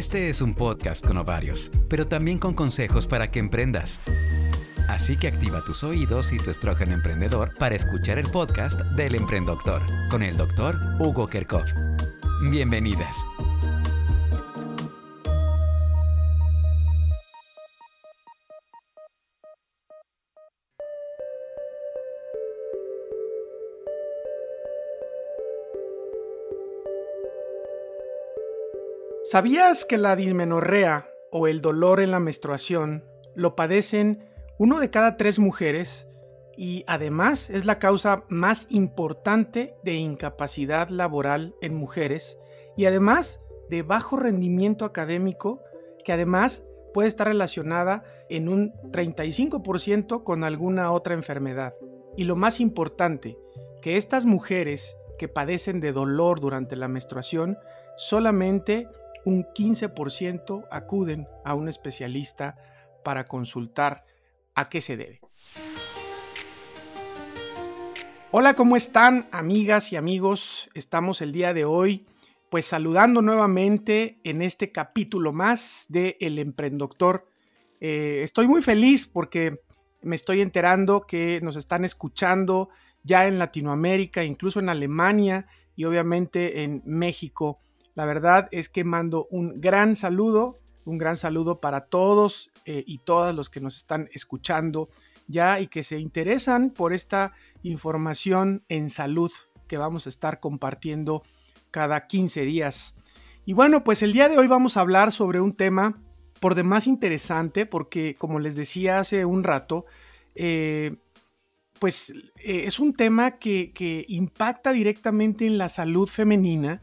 Este es un podcast con ovarios, pero también con consejos para que emprendas. Así que activa tus oídos y tu estrógeno emprendedor para escuchar el podcast del Emprendedor con el doctor Hugo Kerkov. Bienvenidas. ¿Sabías que la dismenorrea o el dolor en la menstruación lo padecen uno de cada tres mujeres y además es la causa más importante de incapacidad laboral en mujeres y además de bajo rendimiento académico que además puede estar relacionada en un 35% con alguna otra enfermedad? Y lo más importante, que estas mujeres que padecen de dolor durante la menstruación solamente un 15% acuden a un especialista para consultar a qué se debe. Hola, ¿cómo están amigas y amigos? Estamos el día de hoy pues saludando nuevamente en este capítulo más de El Emprendedor. Eh, estoy muy feliz porque me estoy enterando que nos están escuchando ya en Latinoamérica, incluso en Alemania y obviamente en México. La verdad es que mando un gran saludo, un gran saludo para todos eh, y todas los que nos están escuchando ya y que se interesan por esta información en salud que vamos a estar compartiendo cada 15 días. Y bueno, pues el día de hoy vamos a hablar sobre un tema por demás interesante porque como les decía hace un rato, eh, pues eh, es un tema que, que, impacta directamente en la salud femenina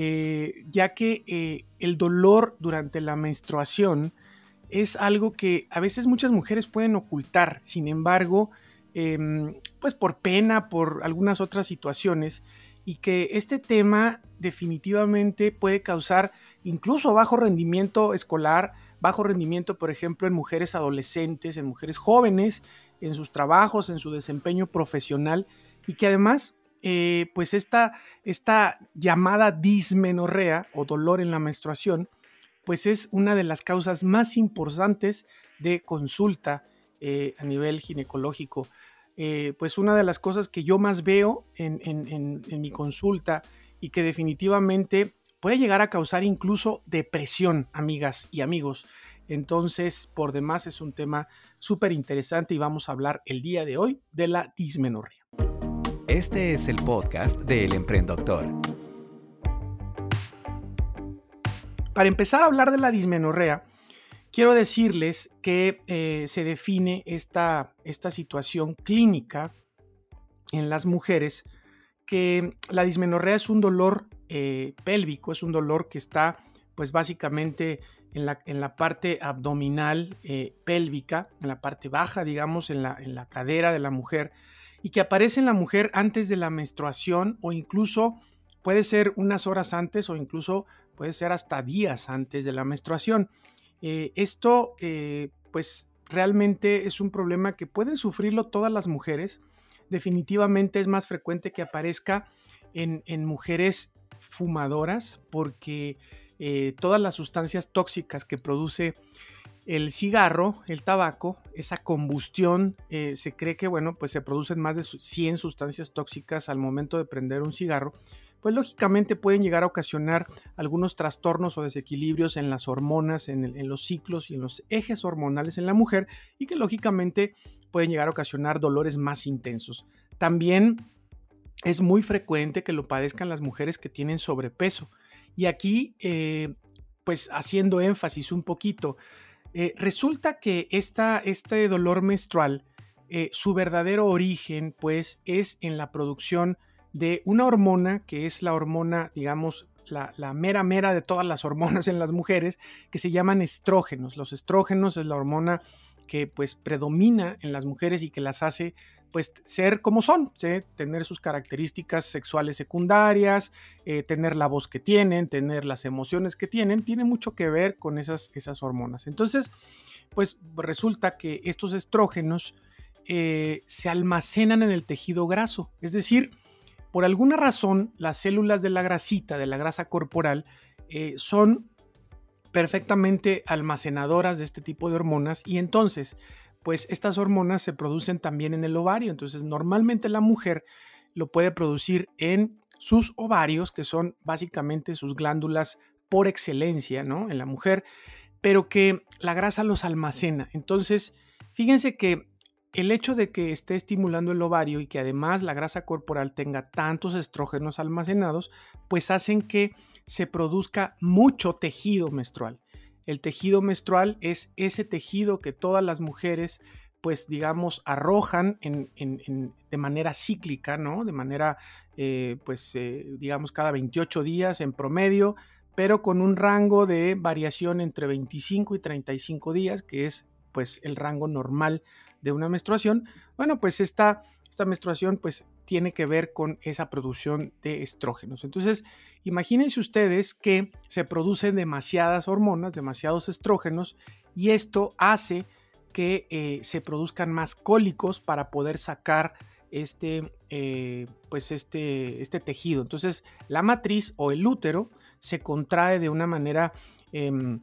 eh, ya que eh, el dolor durante la menstruación es algo que a veces muchas mujeres pueden ocultar, sin embargo, em, pues por pena, por algunas otras situaciones, y que este tema definitivamente puede causar incluso bajo rendimiento escolar, bajo rendimiento, por ejemplo, en mujeres adolescentes, en mujeres jóvenes, en sus trabajos, en su desempeño profesional, y que además eh, pues esta, llamada dismenorrea o dolor en la menstruación, pues es una de las causas más importantes de consulta eh, a nivel ginecológico. Eh, pues una de las cosas que yo más veo en, en mi consulta y que definitivamente puede llegar a causar incluso depresión, amigas y amigos. Entonces, por demás es un tema súper interesante y vamos a hablar el día de hoy de la dismenorrea. Este es el podcast de El Emprendedor. Para empezar a hablar de la dismenorrea, quiero decirles que eh, se define esta, esta situación clínica en las mujeres, que la dismenorrea es un dolor eh, pélvico, es un dolor que está pues básicamente en la, en la parte abdominal eh, pélvica, en la parte baja, digamos, en la, en la cadera de la mujer, y que aparece en la mujer antes de la menstruación o incluso puede ser unas horas antes o incluso puede ser hasta días antes de la menstruación. Eh, esto eh, pues realmente es un problema que pueden sufrirlo todas las mujeres. Definitivamente es más frecuente que aparezca en, mujeres fumadoras porque eh, todas las sustancias tóxicas que produce el cigarro, el tabaco, esa combustión, eh, se cree que, bueno, pues se producen más de 100 sustancias tóxicas al momento de prender un cigarro, pues lógicamente pueden llegar a ocasionar algunos trastornos o desequilibrios en las hormonas, en, los ciclos y en los ejes hormonales en la mujer y que lógicamente pueden llegar a ocasionar dolores más intensos. También es muy frecuente que lo padezcan las mujeres que tienen sobrepeso. Y aquí, eh, pues haciendo énfasis un poquito, eh, resulta que este dolor menstrual, eh, su verdadero origen, pues, es en la producción de una hormona que es la hormona, digamos, la, mera mera de todas las hormonas en las mujeres, que se llaman estrógenos. Los estrógenos es la hormona que pues predomina en las mujeres y que las hace pues ser como son, tener sus características sexuales secundarias, eh, tener la voz que tienen, tener las emociones que tienen, tiene mucho que ver con esas, esas hormonas. Entonces, pues resulta que estos estrógenos eh, se almacenan en el tejido graso, es decir, por alguna razón las células de la grasita, de la grasa corporal, eh, son perfectamente almacenadoras de este tipo de hormonas y entonces, pues estas hormonas se producen también en el ovario. Entonces, normalmente la mujer lo puede producir en sus ovarios, que son básicamente sus glándulas por excelencia, ¿no? En la mujer, pero que la grasa los almacena. Entonces, fíjense que el hecho de que esté estimulando el ovario y que además la grasa corporal tenga tantos estrógenos almacenados, pues hacen que se produzca mucho tejido menstrual. El tejido menstrual es ese tejido que todas las mujeres pues digamos, arrojan de manera cíclica, ¿no? De manera, eh, pues, eh, digamos, cada 28 días en promedio, pero con un rango de variación entre 25 y 35 días, que es, pues, el rango normal de una menstruación. Bueno, pues esta, esta menstruación, pues, tiene que ver con esa producción de estrógenos. Entonces, imagínense ustedes que se producen demasiadas hormonas, demasiados estrógenos, y esto hace que eh, se produzcan más cólicos para poder sacar este, eh, pues este, este tejido. Entonces, la matriz o el útero se contrae de una manera em,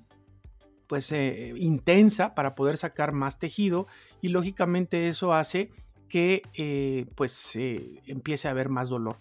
pues eh, intensa para poder sacar más tejido y lógicamente eso hace que pues empiece a haber más dolor.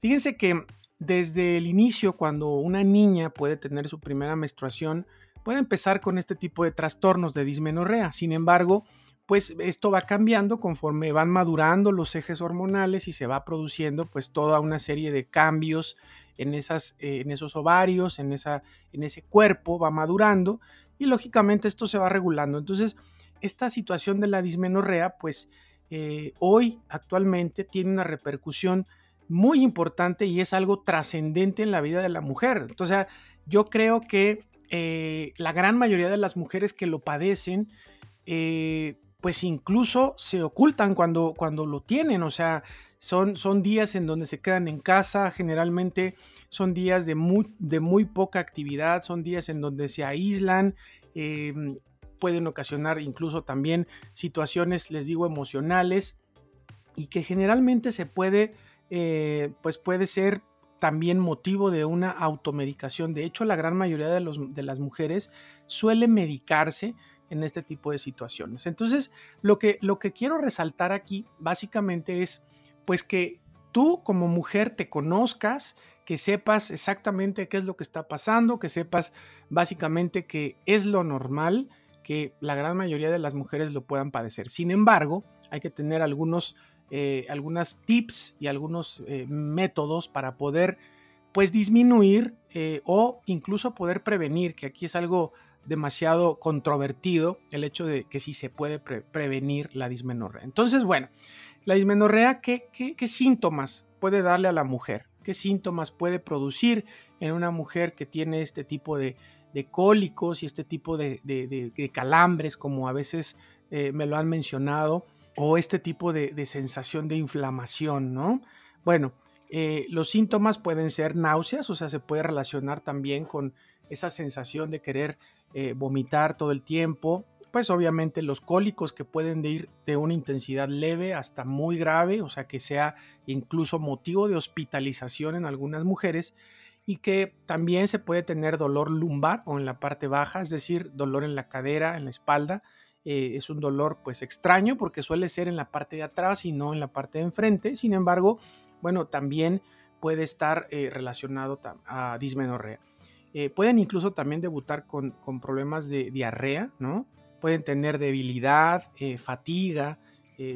Fíjense que desde el inicio, cuando una niña puede tener su primera menstruación, puede empezar con este tipo de trastornos de dismenorrea. Sin embargo, pues esto va cambiando conforme van madurando los ejes hormonales y se va produciendo pues toda una serie de cambios en, esas, eh, en esos ovarios, en, esa, en ese cuerpo, va madurando y lógicamente esto se va regulando. Entonces, esta situación de la dismenorrea pues eh, hoy actualmente tiene una repercusión muy importante y es algo trascendente en la vida de la mujer. Entonces, yo creo que eh, la gran mayoría de las mujeres que lo padecen, eh, pues incluso se ocultan cuando, cuando lo tienen, o sea, son, son días en donde se quedan en casa, generalmente son días de muy, de muy poca actividad, son días en donde se aíslan, em, pueden ocasionar incluso también situaciones, les digo, emocionales y que generalmente se puede, eh, pues puede ser también motivo de una automedicación. De hecho, la gran mayoría de, los, de las mujeres suele medicarse en este tipo de situaciones. Entonces, lo que, lo que quiero resaltar aquí básicamente es pues que tú como mujer te conozcas, que sepas exactamente qué es lo que está pasando, que sepas básicamente que es lo normal, que la gran mayoría de las mujeres lo puedan padecer. Sin embargo, hay que tener algunos eh, tips y algunos eh, métodos para poder pues disminuir eh, o incluso poder prevenir, que aquí es algo demasiado controvertido, el hecho de que si se puede prevenir la dismenorrea. Entonces, bueno, la dismenorrea, ¿qué, ¿qué, síntomas puede darle a la mujer? ¿Qué síntomas puede producir en una mujer que tiene este tipo de, cólicos y este tipo de, calambres, como a veces me lo han mencionado? o este tipo de, sensación de inflamación, ¿no? Bueno, eh, los síntomas pueden ser náuseas, o sea, se puede relacionar también con esa sensación de querer eh, vomitar todo el tiempo, pues obviamente los cólicos que pueden ir de una intensidad leve hasta muy grave, o sea, que sea incluso motivo de hospitalización en algunas mujeres y que también se puede tener dolor lumbar o en la parte baja, es decir, dolor en la cadera, en la espalda, eh, es un dolor pues extraño porque suele ser en la parte de atrás y no en la parte de enfrente. Sin embargo, bueno, también puede estar eh, relacionado a dismenorrea. Eh, pueden incluso también debutar con, problemas de diarrea, ¿no? Pueden tener debilidad, fatiga,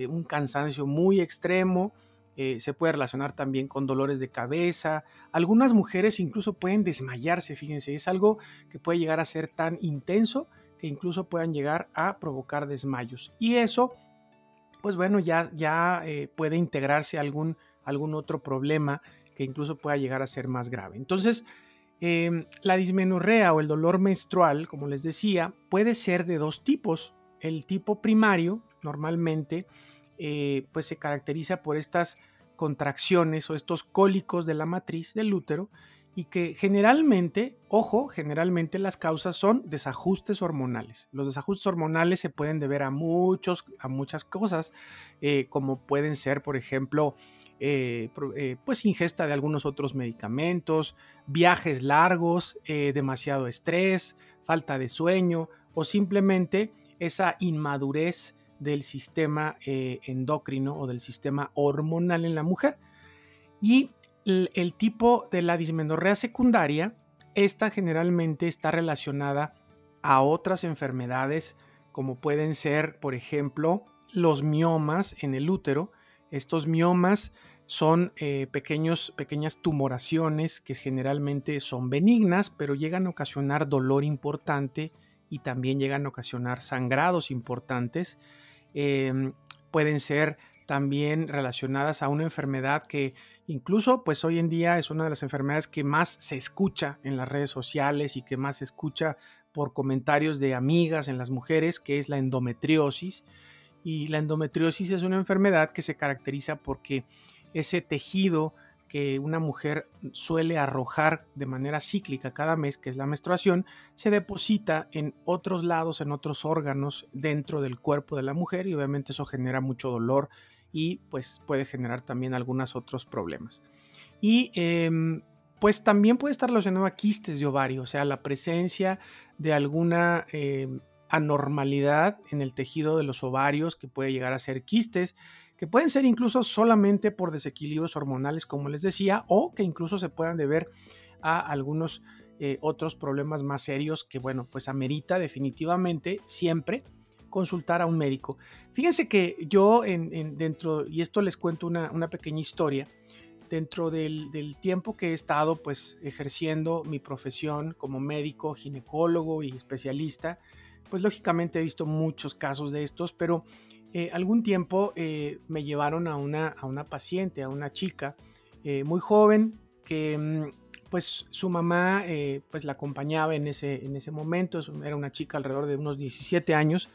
un cansancio muy extremo. Se puede relacionar también con dolores de cabeza. Algunas mujeres incluso pueden desmayarse, fíjense, es algo que puede llegar a ser tan intenso incluso puedan llegar a provocar desmayos. Y eso, pues bueno, ya, ya eh, puede integrarse algún, algún otro problema que incluso pueda llegar a ser más grave. Entonces, em, la dismenorrea o el dolor menstrual, como les decía, puede ser de dos tipos. El tipo primario, normalmente, eh, pues se caracteriza por estas contracciones o estos cólicos de la matriz del útero y que generalmente, ojo, generalmente las causas son desajustes hormonales. Los desajustes hormonales se pueden deber a, muchos, a muchas cosas, eh, como pueden ser, por ejemplo, pues ingesta de algunos otros medicamentos, viajes largos, demasiado estrés, falta de sueño o simplemente esa inmadurez del sistema endocrino o del sistema hormonal en la mujer. Y el, tipo de la dismenorrea secundaria, esta generalmente está relacionada a otras enfermedades como pueden ser, por ejemplo, los miomas en el útero. Estos miomas son eh, pequeños, pequeñas tumoraciones que generalmente son benignas, pero llegan a ocasionar dolor importante y también llegan a ocasionar sangrados importantes. Em, pueden ser también relacionadas a una enfermedad que Incluso, pues hoy en día es una de las enfermedades que más se escucha en las redes sociales y que más se escucha por comentarios de amigas en las mujeres, que es la endometriosis. Y la endometriosis es una enfermedad que se caracteriza porque ese tejido que una mujer suele arrojar de manera cíclica cada mes, que es la menstruación, se deposita en otros lados, en otros órganos dentro del cuerpo de la mujer y obviamente eso genera mucho dolor y pues puede generar también algunos otros problemas. Y em, pues también puede estar relacionado a quistes de ovario, o sea, la presencia de alguna em, anormalidad en el tejido de los ovarios que puede llegar a ser quistes, que pueden ser incluso solamente por desequilibrios hormonales, como les decía, o que incluso se puedan deber a algunos eh, otros problemas más serios que, bueno, pues amerita definitivamente siempre consultar a un médico. Fíjense que yo en, dentro, y esto les cuento una, pequeña historia, dentro del, tiempo que he estado pues ejerciendo mi profesión como médico, ginecólogo y especialista, pues lógicamente he visto muchos casos de estos, pero eh, algún tiempo eh, me llevaron a una, a una paciente, a una chica eh, muy joven que mm, pues su mamá pues la acompañaba en ese, en ese momento, era una chica alrededor de unos 17 años,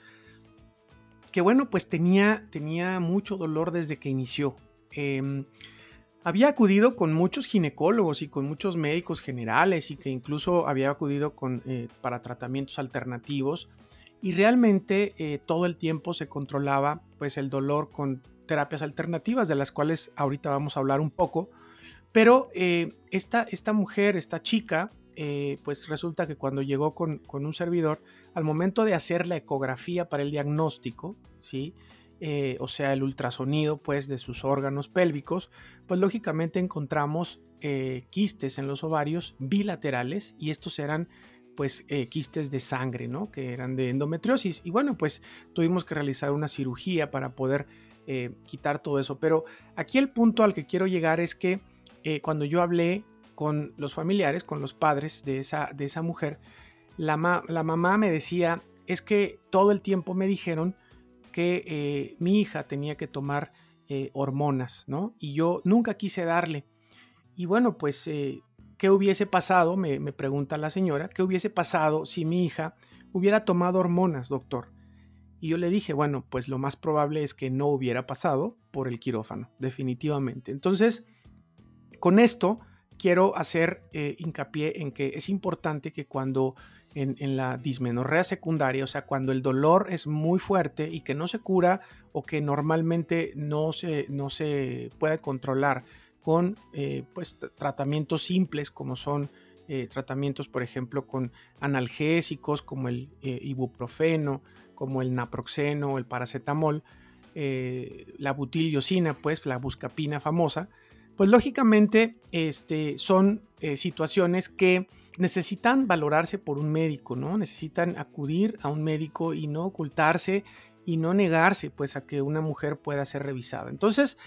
que bueno, pues tenía, tenía mucho dolor desde que inició. Em, había acudido con muchos ginecólogos y con muchos médicos generales y que incluso había acudido con, eh, para tratamientos alternativos y realmente eh, todo el tiempo se controlaba pues el dolor con terapias alternativas de las cuales ahorita vamos a hablar un poco pero eh, esta, esta mujer, esta chica pues resulta que cuando llegó con, con un servidor al momento de hacer la ecografía para el diagnóstico, ¿sí? Eh, o sea, el ultrasonido pues, de sus órganos pélvicos, pues lógicamente encontramos eh, quistes en los ovarios bilaterales y estos eran pues eh, quistes de sangre, ¿no? Que eran de endometriosis. Y bueno, pues tuvimos que realizar una cirugía para poder quitar todo eso. Pero aquí el punto al que quiero llegar es que cuando yo hablé con los familiares, con los padres de esa, de esa mujer, la, mamá me decía, es que todo el tiempo me dijeron que eh, mi hija tenía que tomar eh, hormonas, ¿no? Y yo nunca quise darle. Y bueno, pues, eh, ¿qué hubiese pasado? Me, me, pregunta la señora, ¿qué hubiese pasado si mi hija hubiera tomado hormonas, doctor? Y yo le dije, bueno, pues lo más probable es que no hubiera pasado por el quirófano, definitivamente. Entonces, con esto quiero hacer hincapié en que es importante que cuando en, la dismenorrea secundaria, o sea, cuando el dolor es muy fuerte y que no se cura o que normalmente no se, no se puede controlar con eh, pues, tratamientos simples como son eh, tratamientos, por ejemplo, con analgésicos como el eh, ibuprofeno, como el naproxeno, el paracetamol, la butiliosina, pues la buscapina famosa, pues lógicamente este, son situaciones que necesitan valorarse por un médico, ¿no? Necesitan acudir a un médico y no ocultarse y no negarse, pues, a que una mujer pueda ser revisada. Entonces,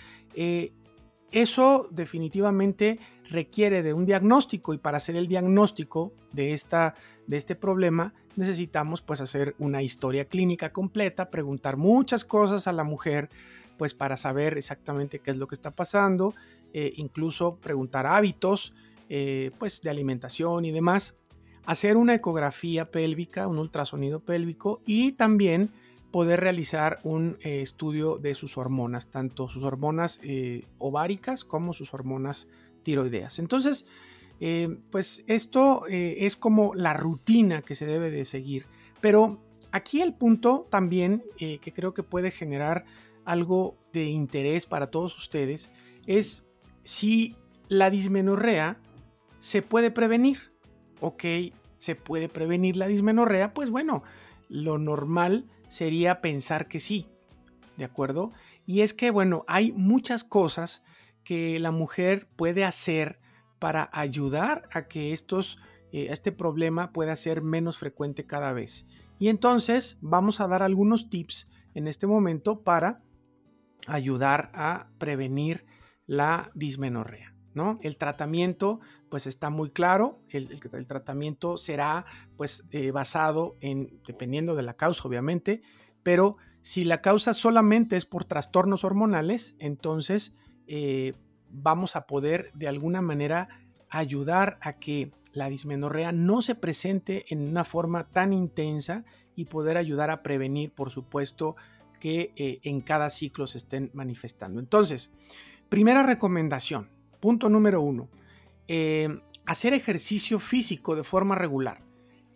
eso definitivamente requiere de un diagnóstico y para hacer el diagnóstico de, esta, de este problema necesitamos pues hacer una historia clínica completa, preguntar muchas cosas a la mujer pues para saber exactamente qué es lo que está pasando, eh, incluso preguntar hábitos, eh, pues de alimentación y demás, hacer una ecografía pélvica, un ultrasonido pélvico y también poder realizar un eh, estudio de sus hormonas, tanto sus hormonas eh, ováricas como sus hormonas tiroideas. Entonces, pues esto es como la rutina que se debe de seguir. Pero aquí el punto también que creo que puede generar algo de interés para todos ustedes es si la dismenorrea se puede prevenir. Ok, se puede prevenir la dismenorrea, pues bueno, lo normal sería pensar que sí, ¿de acuerdo? Y es que, bueno, hay muchas cosas que la mujer puede hacer para ayudar a que estos, eh, este problema pueda ser menos frecuente cada vez. Y entonces vamos a dar algunos tips en este momento para ayudar a prevenir la dismenorrea. ¿No? El tratamiento pues está muy claro, el, tratamiento será pues eh, basado en, dependiendo de la causa obviamente, pero si la causa solamente es por trastornos hormonales, entonces eh, vamos a poder de alguna manera ayudar a que la dismenorrea no se presente en una forma tan intensa y poder ayudar a prevenir, por supuesto, que eh, en cada ciclo se estén manifestando. Entonces, primera recomendación, punto número uno, eh, hacer ejercicio físico de forma regular.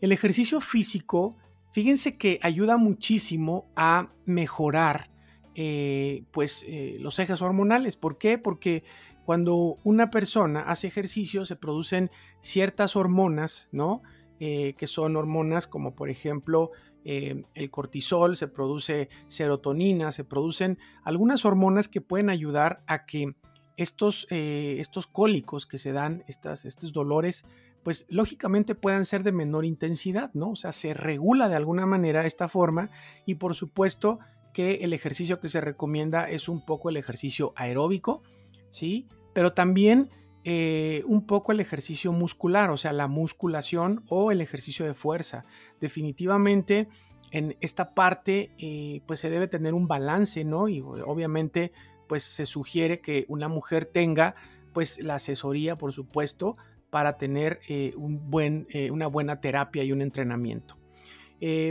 El ejercicio físico, fíjense que ayuda muchísimo a mejorar eh, pues, los ejes hormonales. ¿Por qué? Porque cuando una persona hace ejercicio se producen ciertas hormonas, ¿no? Eh, que son hormonas como por ejemplo eh, el cortisol, se produce serotonina, se producen algunas hormonas que pueden ayudar a que estos, eh, estos cólicos que se dan, estas, estos dolores, pues lógicamente puedan ser de menor intensidad, ¿no? O sea, se regula de alguna manera esta forma y por supuesto que el ejercicio que se recomienda es un poco el ejercicio aeróbico, ¿sí? pero también eh, un poco el ejercicio muscular, o sea, la musculación o el ejercicio de fuerza. Definitivamente en esta parte eh, pues se debe tener un balance, ¿no? Y obviamente pues se sugiere que una mujer tenga pues la asesoría, por supuesto, para tener eh, un buen, una buena terapia y un entrenamiento.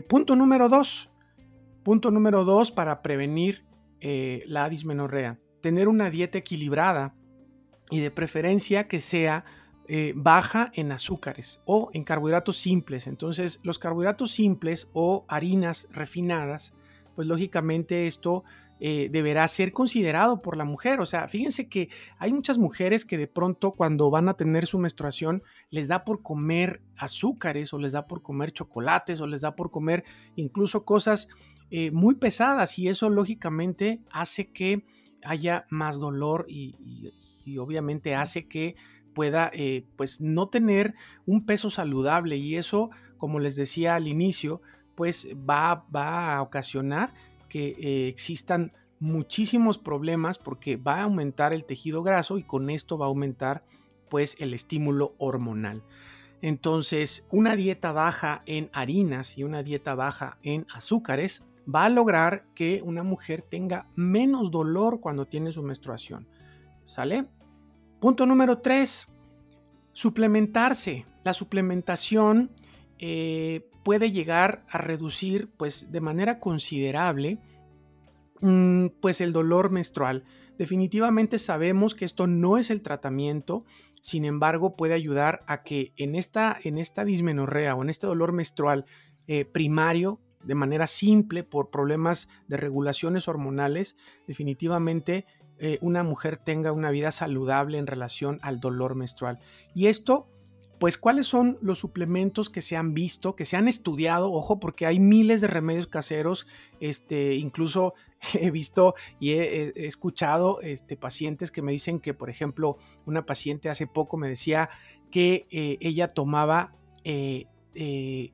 punto número dos. Punto número dos para prevenir la dismenorrea. Tener una dieta equilibrada y de preferencia que sea eh, baja en azúcares o en carbohidratos simples. Entonces, los carbohidratos simples o harinas refinadas, pues lógicamente esto eh, deberá ser considerado por la mujer. O sea, fíjense que hay muchas mujeres que de pronto cuando van a tener su menstruación les da por comer azúcares o les da por comer chocolates o les da por comer incluso cosas eh, muy pesadas y eso lógicamente hace que haya más dolor y y obviamente hace que pueda eh, pues no tener un peso saludable y eso como les decía al inicio pues va, va a ocasionar que eh, existan muchísimos problemas porque va a aumentar el tejido graso y con esto va a aumentar pues el estímulo hormonal. Entonces, una dieta baja en harinas y una dieta baja en azúcares va a lograr que una mujer tenga menos dolor cuando tiene su menstruación. ¿Sale? Punto número tres, suplementarse. La suplementación eh, puede llegar a reducir pues, de manera considerable mm, pues, el dolor menstrual. Definitivamente sabemos que esto no es el tratamiento, sin embargo puede ayudar a que en esta, en esta dismenorrea o en este dolor menstrual eh, primario, de manera simple por problemas de regulaciones hormonales, definitivamente eh, una mujer tenga una vida saludable en relación al dolor menstrual. Y esto, pues, ¿cuáles son los suplementos que se han visto, que se han estudiado? Ojo, porque hay miles de remedios caseros, este, incluso he visto y he, escuchado este, pacientes que me dicen que, por ejemplo, una paciente hace poco me decía que eh, ella tomaba eh,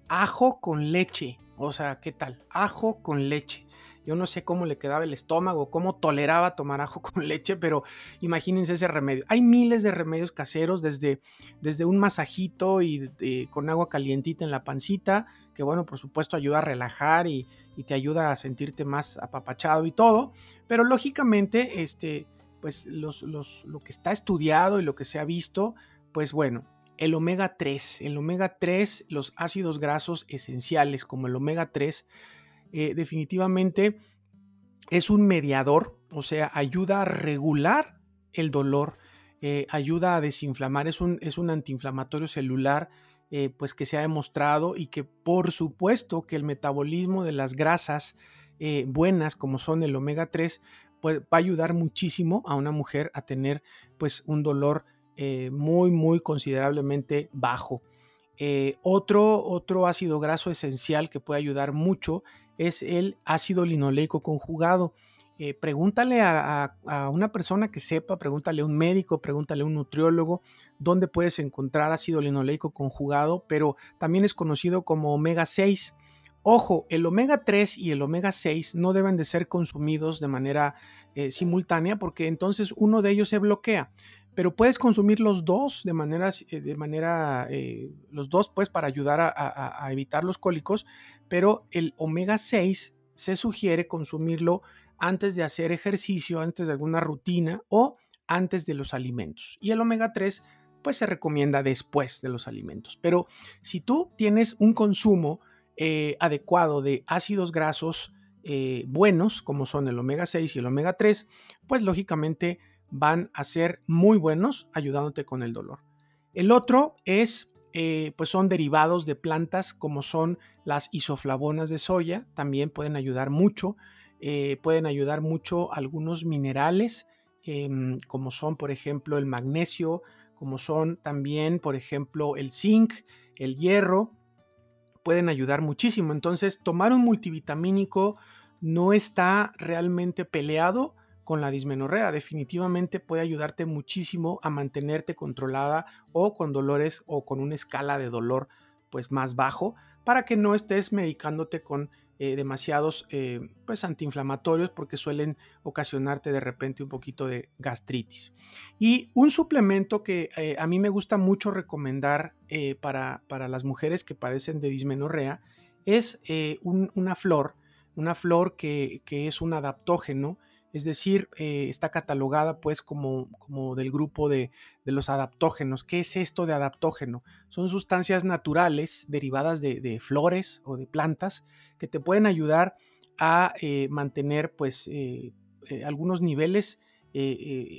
ajo con leche. O sea, ¿qué tal? Ajo con leche. Yo no sé cómo le quedaba el estómago, cómo toleraba tomar ajo con leche, pero imagínense ese remedio. Hay miles de remedios caseros, desde, desde un masajito y con agua calientita en la pancita, que bueno, por supuesto ayuda a relajar y, te ayuda a sentirte más apapachado y todo, pero lógicamente, este, pues los, lo que está estudiado y lo que se ha visto, pues bueno, el omega 3, el omega 3, los ácidos grasos esenciales como el omega 3, eh, definitivamente es un mediador, o sea, ayuda a regular el dolor, eh, ayuda a desinflamar, es un, es un antiinflamatorio celular, eh, pues que se ha demostrado y que por supuesto que el metabolismo de las grasas buenas, como son el omega 3, va a ayudar muchísimo a una mujer a tener pues un dolor muy, muy considerablemente bajo. Otro, otro ácido graso esencial que puede ayudar mucho es el ácido linoleico conjugado. Eh, pregúntale a, una persona que sepa, pregúntale a un médico, pregúntale a un nutriólogo dónde puedes encontrar ácido linoleico conjugado, pero también es conocido como omega 6. Ojo, el omega 3 y el omega 6 no deben de ser consumidos de manera eh, simultánea porque entonces uno de ellos se bloquea. Pero puedes consumir los dos de manera, eh, de manera los dos pues para ayudar a, a evitar los cólicos, pero el omega 6 se sugiere consumirlo antes de hacer ejercicio, antes de alguna rutina o antes de los alimentos. Y el omega 3 pues se recomienda después de los alimentos. Pero si tú tienes un consumo eh, adecuado de ácidos grasos eh, buenos, como son el omega 6 y el omega 3, pues lógicamente van a ser muy buenos ayudándote con el dolor. El otro es, eh, pues son derivados de plantas como son las isoflavonas de soya, también pueden ayudar mucho. Eh, pueden ayudar mucho algunos minerales, em, como son, por ejemplo, el magnesio, como son también, por ejemplo, el zinc, el hierro, pueden ayudar muchísimo. Entonces, tomar un multivitamínico no está realmente peleado con la dismenorrea. Definitivamente puede ayudarte muchísimo a mantenerte controlada o con dolores o con una escala de dolor pues más bajo para que no estés medicándote con eh, demasiados eh, pues antiinflamatorios porque suelen ocasionarte de repente un poquito de gastritis. Y un suplemento que eh, a mí me gusta mucho recomendar para, para, las mujeres que padecen de dismenorrea es una flor, una flor que, que es un adaptógeno es decir, eh, está catalogada pues como, del grupo de, los adaptógenos. ¿Qué es esto de adaptógeno? Son sustancias naturales derivadas de, flores o de plantas que te pueden ayudar a eh, mantener pues eh, algunos niveles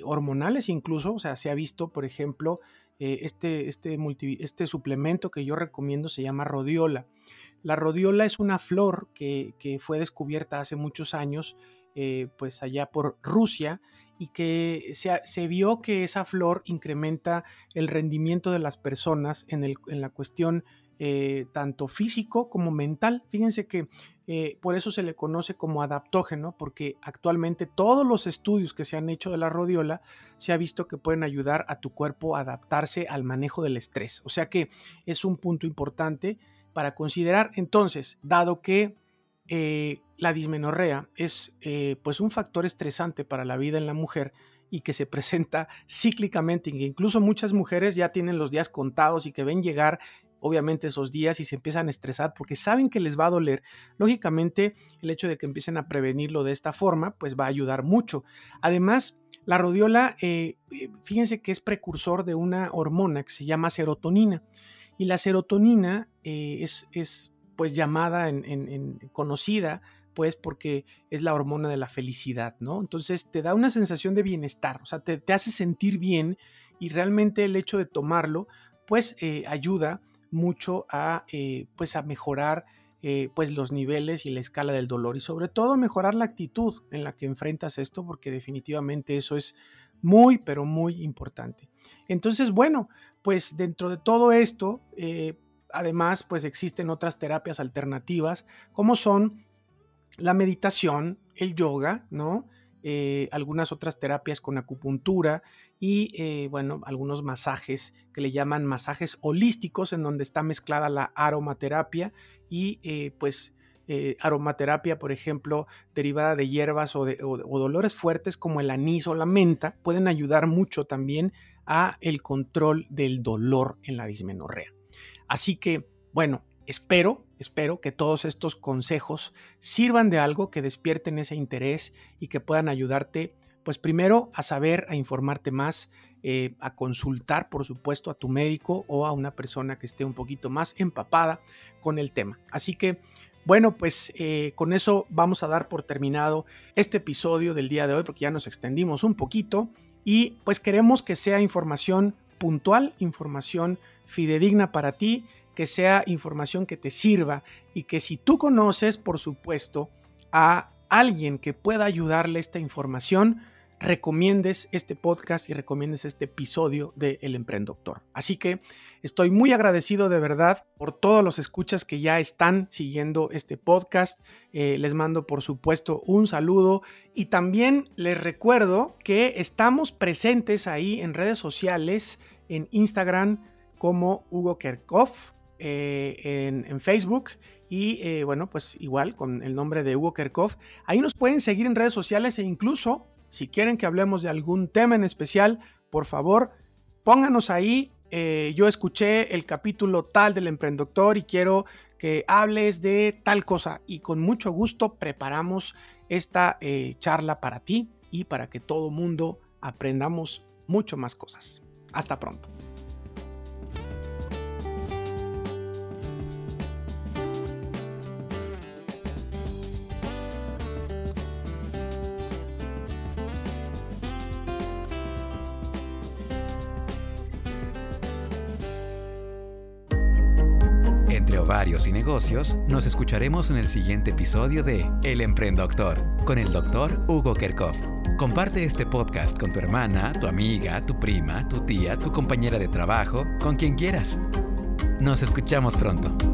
hormonales incluso, o sea, se ha visto, por ejemplo, este, este, este suplemento que yo recomiendo se llama rodiola. La rodiola es una flor que fue descubierta hace muchos años eh, pues allá por Rusia y que se, vio que esa flor incrementa el rendimiento de las personas en, el, en la cuestión eh, tanto físico como mental. Fíjense que eh, por eso se le conoce como adaptógeno, porque actualmente todos los estudios que se han hecho de la rodiola se ha visto que pueden ayudar a tu cuerpo a adaptarse al manejo del estrés. O sea que es un punto importante para considerar. Entonces, dado que eh, la dismenorrea es eh, pues un factor estresante para la vida en la mujer y que se presenta cíclicamente, y que incluso muchas mujeres ya tienen los días contados y que ven llegar obviamente esos días y se empiezan a estresar porque saben que les va a doler. Lógicamente, el hecho de que empiecen a prevenirlo de esta forma, pues va a ayudar mucho. Además, la rodiola, eh, fíjense que es precursor de una hormona que se llama serotonina. Y la serotonina es, es pues llamada en, conocida pues porque es la hormona de la felicidad, ¿no? Entonces te da una sensación de bienestar, o sea, te, hace sentir bien y realmente el hecho de tomarlo pues eh, ayuda mucho a eh, pues a mejorar eh, pues los niveles y la escala del dolor y sobre todo mejorar la actitud en la que enfrentas esto porque definitivamente eso es muy pero muy importante. Entonces bueno, pues dentro de todo esto además, pues existen otras terapias alternativas, como son la meditación, el yoga. Eh, algunas otras terapias con acupuntura y, eh, bueno, algunos masajes que le llaman masajes holísticos, en donde está mezclada la aromaterapia y, eh, pues, aromaterapia, por ejemplo, derivada de hierbas o, de, dolores fuertes como el anís o la menta, pueden ayudar mucho también a el control del dolor en la dismenorrea. Así que, bueno, espero, espero que todos estos consejos sirvan de algo, que despierten ese interés y que puedan ayudarte, pues primero a saber, a informarte más, eh, a consultar, por supuesto, a tu médico o a una persona que esté un poquito más empapada con el tema. Así que, bueno, pues eh, con eso vamos a dar por terminado este episodio del día de hoy, porque ya nos extendimos un poquito y pues queremos que sea información puntual, información fidedigna para ti, que sea información que te sirva y que si tú conoces, por supuesto, a alguien que pueda ayudarle esta información, recomiendes este podcast y recomiendes este episodio de El Emprendedor. Así que estoy muy agradecido de verdad por todos los escuchas que ya están siguiendo este podcast. Eh, les mando por supuesto un saludo y también les recuerdo que estamos presentes ahí en redes sociales, en Instagram como Hugo Kerkhoff, eh, en, Facebook y eh, bueno, pues igual con el nombre de Hugo Kerkhoff. Ahí nos pueden seguir en redes sociales e incluso si quieren que hablemos de algún tema en especial, por favor, pónganos ahí. Eh, yo escuché el capítulo tal del emprendedor y quiero que hables de tal cosa. Y con mucho gusto preparamos esta charla para ti y para que todo mundo aprendamos mucho más cosas. Hasta pronto. varios y negocios, nos escucharemos en el siguiente episodio de El Emprendedor con el doctor Hugo Kerkhoff. Comparte este podcast con tu hermana, tu amiga, tu prima, tu tía, tu compañera de trabajo, con quien quieras. Nos escuchamos pronto.